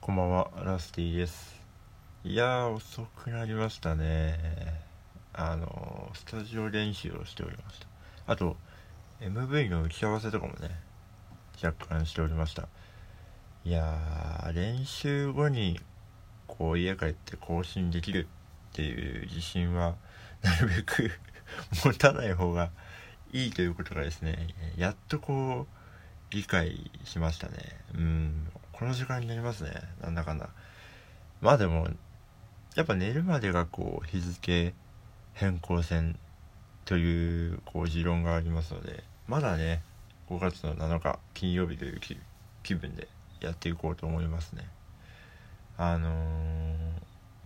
こんばんは、ラスティです。いやー、遅くなりましたね。あの、スタジオ練習をしておりました。あと、MV の打ち合わせとかもね、若干しておりました。いやー、練習後に、こう、家帰って更新できるっていう自信は、なるべく 持たない方がいいということがですね、やっとこう、理解しましたね。うん。この時間になりますね。なんだかんだ。まあでも、やっぱ寝るまでがこう、日付変更線という、こう、持論がありますので、まだね、5月の7日金曜日という気分でやっていこうと思いますね。あのー、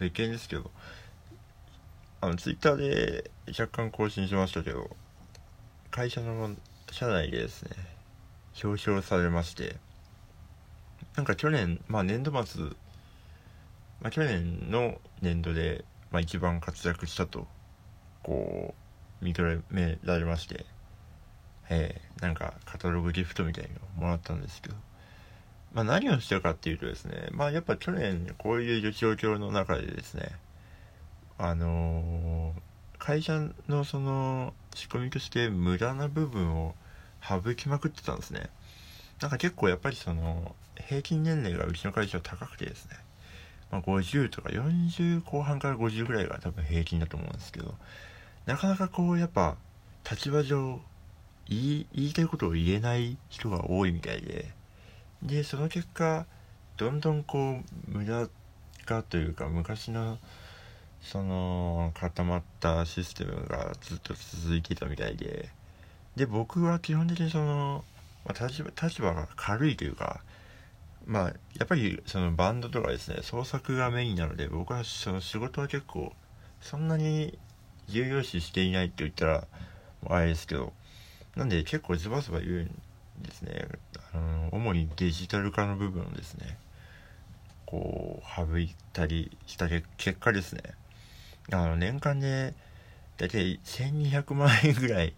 別件ですけど、あの、ツイッターで若干更新しましたけど、会社の社内でですね、表彰されまして、なんか去年、まあ年度末、まあ去年の年度で、まあ一番活躍したと、こう、認められまして、えー、なんかカタログギフトみたいのをもらったんですけど、まあ何をしてるかっていうとですね、まあやっぱ去年こういう状況の中でですね、あのー会社のその仕組みとして無駄な部分を省きまくってたんですね。なんか結構やっぱりその平均年齢がうちの会社は高くてですね、まあ、50とか40後半から50ぐらいが多分平均だと思うんですけどなかなかこうやっぱ立場上言い言いたいことを言えない人が多いみたいででその結果どんどんこう無駄化というか昔のその固まったシステムがずっと続いてたみたいでで僕は基本的にその、まあ、立場立場が軽いというかまあやっぱりそのバンドとかですね創作がメインなので僕はその仕事は結構そんなに重要視していないって言ったらあれですけどなんで結構ズバズバ言うんですね。あの主にデジタル化の部分をですねこう省いたりした結果ですね。あの年間で大体1200万円ぐらい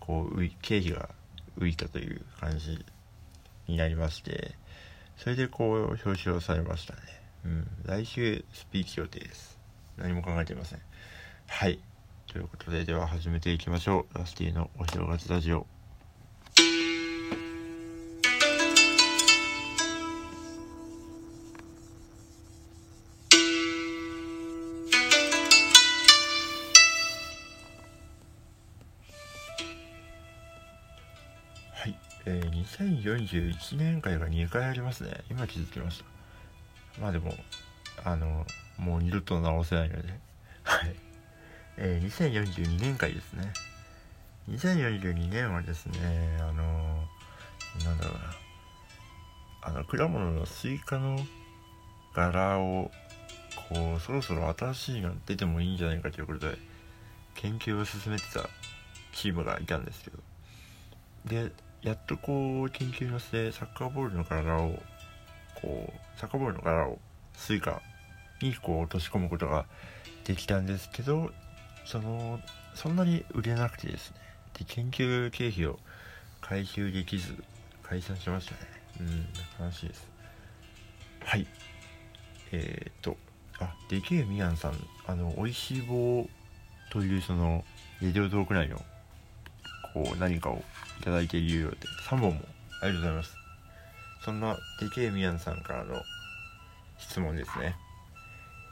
こう経費が浮いたという感じになりましてそれでこう表彰されましたね。うん。来週スピーチ予定です。何も考えていません。はい。ということででは始めていきましょう。ラスティのお正月ラジオ。2041年回が2回ありますね。今気づきました。まあでもあのもう二度と直せないので。はい。えー、2042年回ですね。2042年はですねあのなんだろうな。あの果物のスイカの柄をこうそろそろ新しいの出てもいいんじゃないかということで研究を進めてたチームがいたんですけど。でやっとこう研究の末サッカーボールの柄をこうサッカーボールの柄をスイカにこう落とし込むことができたんですけどそのそんなに売れなくてですね。で研究経費を回収できず解散しましたね。うん悲しいです。はい。えー、っとあでけえみやんさんあの美味しい棒というそのレディオトーク内のこう何かをいただいているようで3本もありがとうございます。そんなでけえみやんさんからの質問ですね。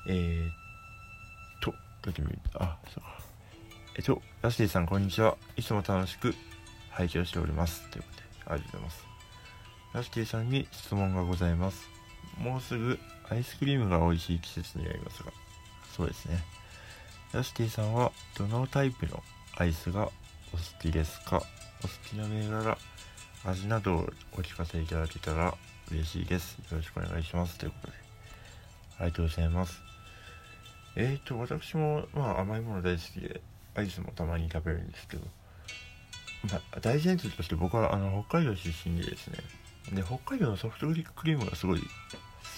えー、とどっあそう。えっとラスティさんこんにちは。いつも楽しく拝聴しております。ということでありがとうございます。ラスティさんに質問がございます。もうすぐアイスクリームが美味しい季節になりますがそうですね。ラスティさんはどのタイプのアイスがお好きですか？お好きな銘柄味などをお聞かせいただけたら嬉しいです。よろしくお願いします。ということで。ありがとうございます。えーと私もまあ甘いもの大好きでアイスもたまに食べるんですけど。まあ大前提として僕はあの北海道出身でですね。で北海道のソフトクリームがすごい好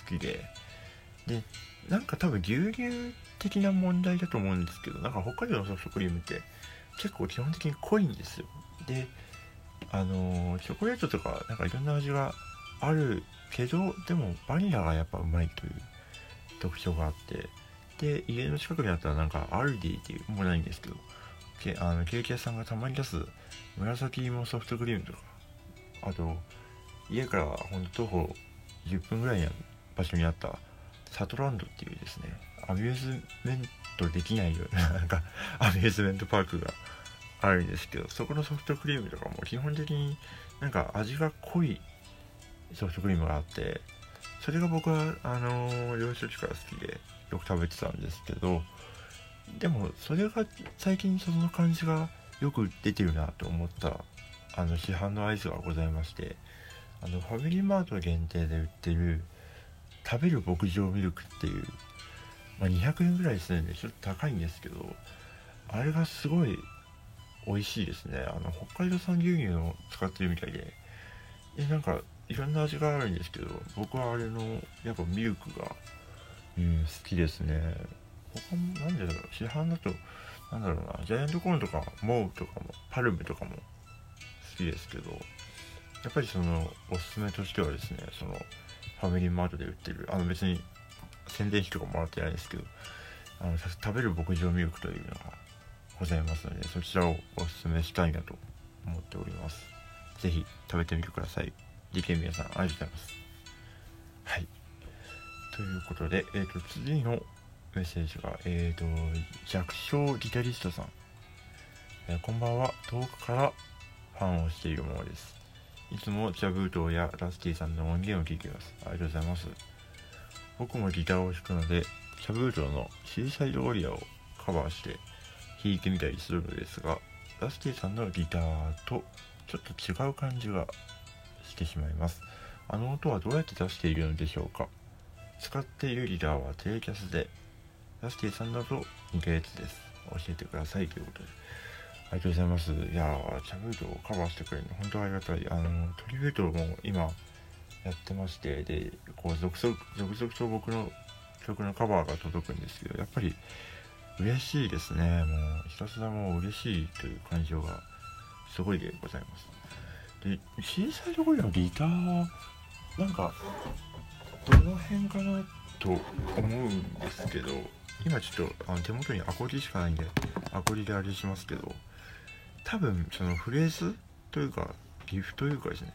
きで。でなんか多分牛乳的な問題だと思うんですけどなんか北海道のソフトクリームって結構基本的に濃いんですよ。であのチョコレートとかなんかいろんな味があるけどでもバニラがやっぱうまいという特徴があって。で家の近くにあったらなんかアルディっていうもうないんですけどけあのケーキ屋さんがたまに出す紫芋ソフトクリームとかあと家からほんと徒歩10分ぐらいの場所にあったサトランドっていうですねアミューズメントできないようななんか アミューズメントパークがあるんですけどそこのソフトクリームとかも基本的になんか味が濃いソフトクリームがあってそれが僕はあの幼少期から好きでよく食べてたんですけどでもそれが最近その感じがよく出てるなと思ったあの市販のアイスがございましてあのファミリーマート限定で売ってる食べる牧場ミルクっていう、まあ、200円ぐらいするんでちょっと高いんですけどあれがすごい美味しいですね。あの北海道産牛乳を使ってるみたいで。でなんかいろんな味があるんですけど僕はあれのやっぱミルクが、うん、好きですね。他もなんでだろう。市販だとなんだろうな。ジャイアントコーンとかモウとかもパルムとかも好きですけどやっぱりそのおすすめとしてはですねそのファミリーマートで売ってるあの別に宣伝費とかもらってないですけどあの食べる牧場ミルクというのがございますのでそちらをおすすめしたいなと思っております。是非食べてみてください。事件皆さんありがとうございます。はい。ということで、えーと、次のメッセージが、えーと、弱小ギタリストさん、えー、こんばんは。遠くからファンをしているものです。いつもジャブートやラスティさんの音源を聴いています。ありがとうございます。僕もギターを弾くのでジャブートのシーサイドウォリアをカバーして弾いてみたりするのですがラスティさんのギターとちょっと違う感じがしてしまいます。あの音はどうやって出しているのでしょうか？使っているギターは低キャスでラスティさんだと似たやつです。教えてください。ということで。ありがとうございます。いやーチャブートをカバーしてくれるの本当ありがたい。あのトリビュートも今やってましてでこう続々続々と僕の曲のカバーが届くんですけどやっぱり嬉しいですね。もうひたすらもう嬉しいという感情がすごいでございます。で小さいところのギターはなんかどの辺かなと思うんですけど今ちょっとあの手元にアコギしかないんでアコギであれしますけど多分そのフレーズというかリフというかですね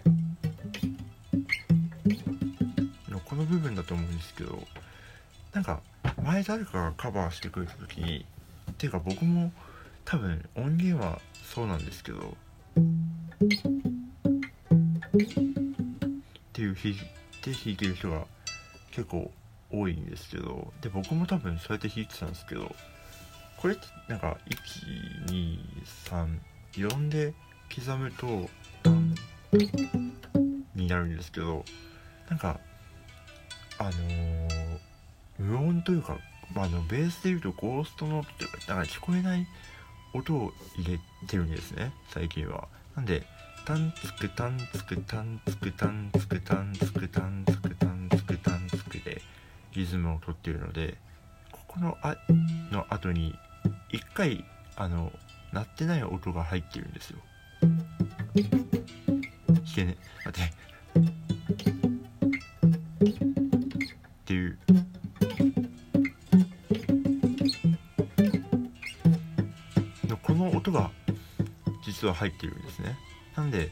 この部分だと思うんですけどなんか前誰かがカバーしてくれた時にっていうか僕も多分音源はそうなんですけどっていう弾いて弾いてる人が結構多いんですけどで僕も多分そうやって弾いてたんですけどこれってなんか1234で刻むとになるんですけどなんかあのー、無音というか、まあ、のベースでいうとゴーストノートというかなんか聞こえない音を入れてるんですね最近は。なんでタンツクタンツクタンツクタンツクタンツクタンツクタンツクタンツクでリズムをとっているのでここの「あ」の後に一回あの鳴ってない音が入ってるんですよ。弾けね待ってこの音が実は入ってるんですね。なんで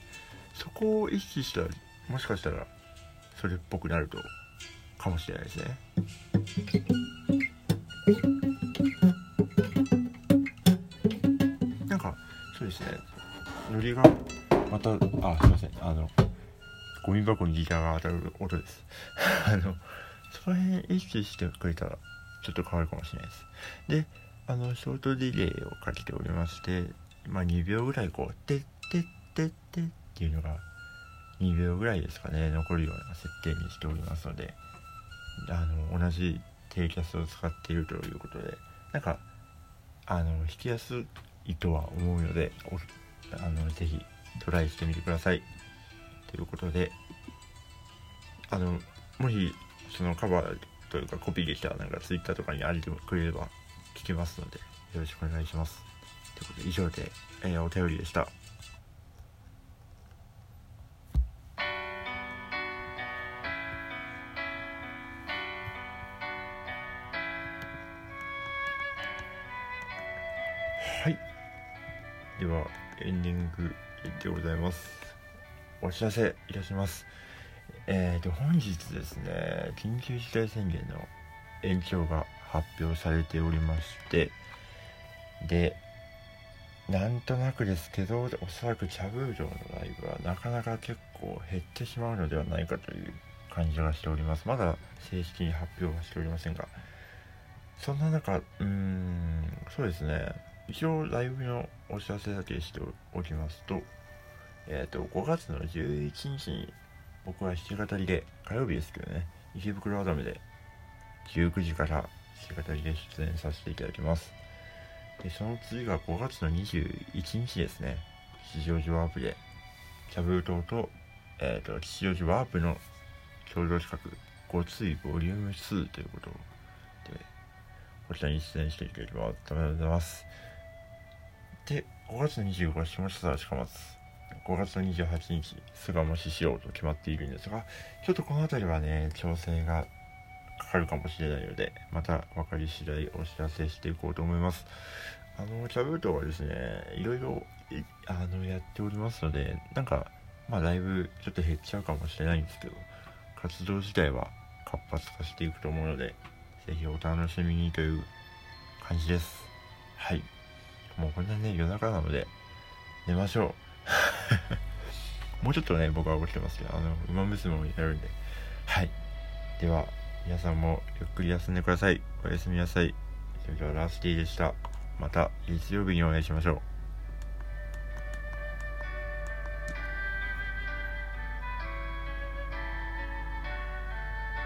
そこを意識したらもしかしたらそれっぽくなるとかもしれないですね。なんかそうですね。ノリがまたあすいません。あのゴミ箱にギターが当たる音です。あのその辺意識してくれたらちょっと変わるかもしれないです。であのショートディレイをかけておりましてまあ2秒ぐらいこう「てってってってっていうのが2秒ぐらいですかね残るような設定にしておりますのであの同じ低キャスを使っているということでなんかあの弾きやすいとは思うのであのぜひトライしてみてください。ということであのもしそのカバーというかコピーできたらなんか Twitter とかにあげてくれれば聞けますので、よろしくお願いします。ということで、以上で、えー、お便りでした。はい。では、エンディングでございます。お知らせいたします。えーと、本日ですね、緊急事態宣言の延長が発表されておりましてでなんとなくですけどおそらく茶封筒のライブはなかなか結構減ってしまうのではないかという感じがしております。まだ正式に発表はしておりませんがそんな中うーんそうですね。一応ライブのお知らせだけしておきますとえっ、ー、と5月の11日に僕は弾き語りで火曜日ですけどね池袋アダムで19時から弾き語りで出演させていただきます。でその次が5月の21日ですね。吉祥寺ワープで。キャブル島と,、えーと、吉祥寺ワープの共同企画。ごついボリューム2ということ。でこちらに出演していただきます。ありがとうございますで5月の25日下北沢近松。5月の28日菅もししようと決まっているんですがちょっとこの辺りはね調整がかかるかもしれないのでまた分かり次第お知らせしていこうと思います。あのキャブートはですねいろいろあのやっておりますのでなんかまあだいぶちょっと減っちゃうかもしれないんですけど活動自体は活発化していくと思うので是非お楽しみにという感じです。はい。もうこんなね夜中なので寝ましょう。もうちょっとね僕は起きてますけどあの馬娘もやるんで。はい。では皆さんもゆっくり休んでください。おやすみなさい。それではラスティでした。また月曜日にお会いしましょう。